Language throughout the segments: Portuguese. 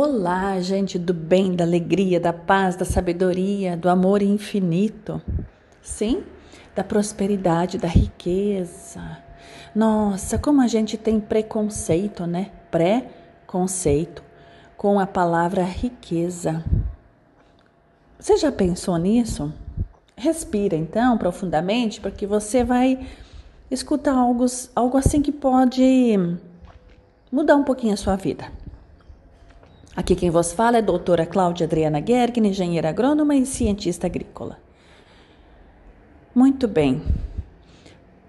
Olá, gente do bem, da alegria, da paz, da sabedoria, do amor infinito. Sim, da prosperidade, da riqueza. Nossa, como a gente tem preconceito, né? Pré-conceito com a palavra riqueza. Você já pensou nisso? Respira então profundamente, porque você vai escutar algo, algo assim que pode mudar um pouquinho a sua vida. Aqui quem vos fala é a doutora Cláudia Adriana Gergen, engenheira agrônoma e cientista agrícola. Muito bem.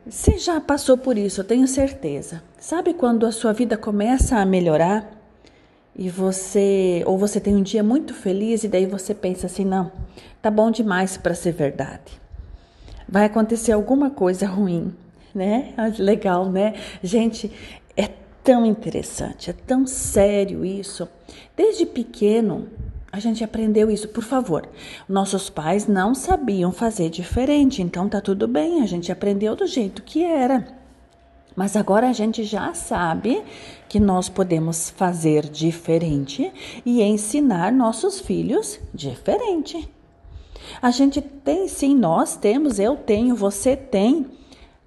Você já passou por isso, eu tenho certeza. Sabe quando a sua vida começa a melhorar e você ou você tem um dia muito feliz e daí você pensa assim, não, tá bom demais para ser verdade. Vai acontecer alguma coisa ruim, né? Legal, né? Gente, é tão interessante, é tão sério isso. Desde pequeno, a gente aprendeu isso. Por favor, nossos pais não sabiam fazer diferente, então tá tudo bem, a gente aprendeu do jeito que era. Mas agora a gente já sabe que nós podemos fazer diferente e ensinar nossos filhos diferente. A gente tem sim, nós temos, eu tenho, você tem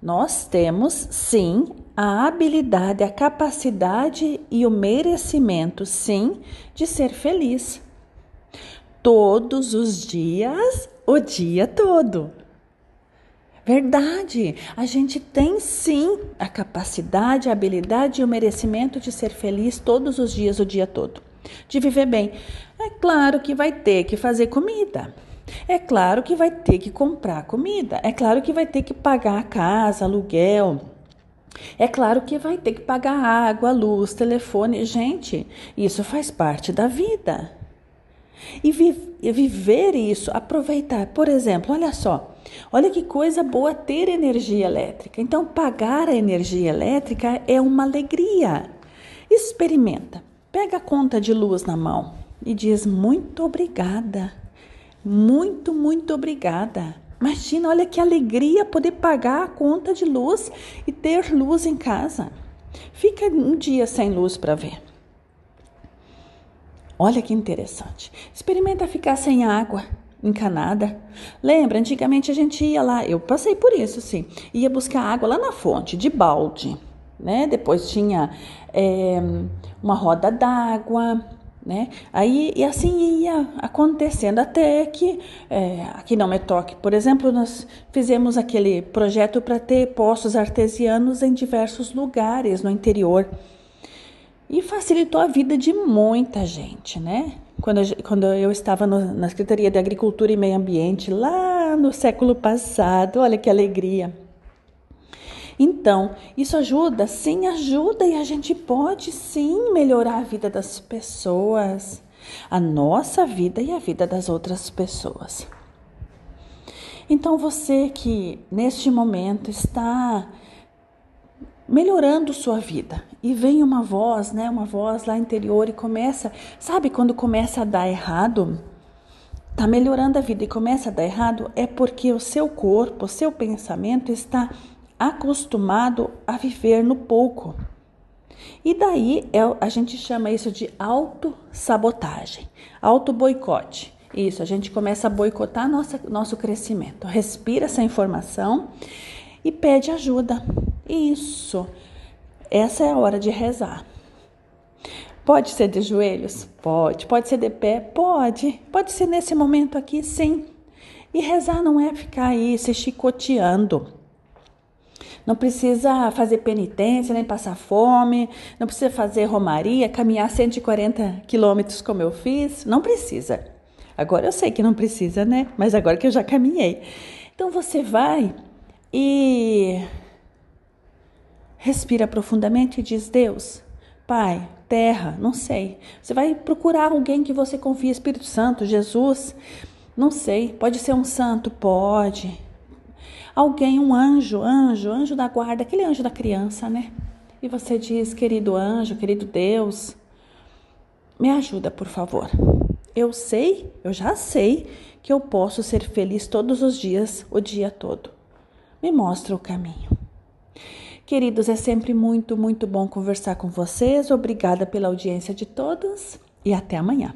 nós temos, sim, a habilidade, a capacidade e o merecimento, sim, de ser feliz. Todos os dias, o dia todo. Verdade, a gente tem sim a capacidade, a habilidade e o merecimento de ser feliz todos os dias, o dia todo, de viver bem. É claro que vai ter que fazer comida. É claro que vai ter que comprar comida, é claro que vai ter que pagar a casa, aluguel. É claro que vai ter que pagar água, luz, telefone. Gente, isso faz parte da vida. E, vi viver isso, aproveitar. Por exemplo, olha só, olha que coisa boa ter energia elétrica. Então, pagar a energia elétrica é uma alegria. Experimenta. Pega a conta de luz na mão e diz muito obrigada. Muito, muito obrigada. Imagina, olha que alegria poder pagar a conta de luz e ter luz em casa. Fica um dia sem luz para ver. Olha que interessante. Experimenta ficar sem água encanada. Lembra, antigamente a gente ia lá, eu passei por isso, sim. Ia buscar água lá na fonte, de balde, né? Depois tinha é, uma roda d'água, né? Aí e assim ia acontecendo até que é, aqui não me toque. Por exemplo, nós fizemos aquele projeto para ter poços artesianos em diversos lugares no interior e facilitou a vida de muita gente, né? Quando, quando eu estava no, na Secretaria de Agricultura e Meio Ambiente lá no século passado, olha que alegria! Então, isso ajuda? Sim, ajuda e a gente pode sim melhorar a vida das pessoas, a nossa vida e a vida das outras pessoas. Então, você que neste momento está melhorando sua vida e vem uma voz, né, uma voz lá interior e começa, sabe quando começa a dar errado? Tá melhorando a vida e começa a dar errado é porque o seu corpo, o seu pensamento está acostumado a viver no pouco. E daí é, a gente chama isso de autossabotagem, auto-boicote. Isso, a gente começa a boicotar nossa, nosso crescimento. Respira essa informação e pede ajuda. Isso, essa é a hora de rezar. Pode ser de joelhos? Pode. Pode ser de pé? Pode. Pode ser nesse momento aqui? Sim. E rezar não é ficar aí se chicoteando. Não precisa fazer penitência, nem passar fome, não precisa fazer romaria, caminhar 140 quilômetros como eu fiz. Não precisa. Agora eu sei que não precisa, né? Mas agora que eu já caminhei. Então você vai e respira profundamente e diz: Deus, Pai, terra, não sei. Você vai procurar alguém que você confia, Espírito Santo, Jesus, não sei. Pode ser um santo? Pode alguém, um anjo, anjo, anjo da guarda, aquele anjo da criança, né? E você diz, querido anjo, querido Deus, me ajuda, por favor. Eu sei, eu já sei que eu posso ser feliz todos os dias, o dia todo. Me mostra o caminho. Queridos, é sempre muito, muito bom conversar com vocês. Obrigada pela audiência de todos e até amanhã.